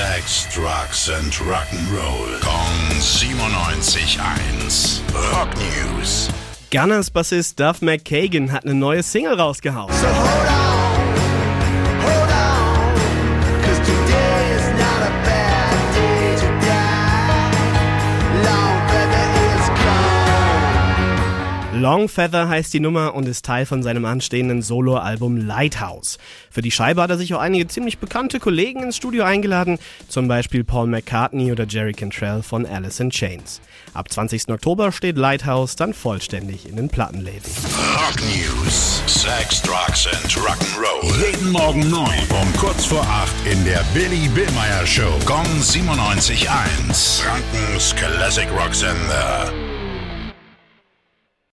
Sex, Drugs and Rock'n'Roll. Kong 97.1. Rock News. Gunners Bassist Duff McKagan hat eine neue Single rausgehauen. So Longfeather heißt die Nummer und ist Teil von seinem anstehenden Soloalbum Lighthouse. Für die Scheibe hat er sich auch einige ziemlich bekannte Kollegen ins Studio eingeladen, zum Beispiel Paul McCartney oder Jerry Cantrell von Alice in Chains. Ab 20. Oktober steht Lighthouse dann vollständig in den Plattenläden. Rock News. Sex, Drugs and Rock'n'Roll. Jeden Morgen 9 um kurz vor 8 in der Billy Billmeyer Show. Gong 97.1. Frankens Classic Rock Sender.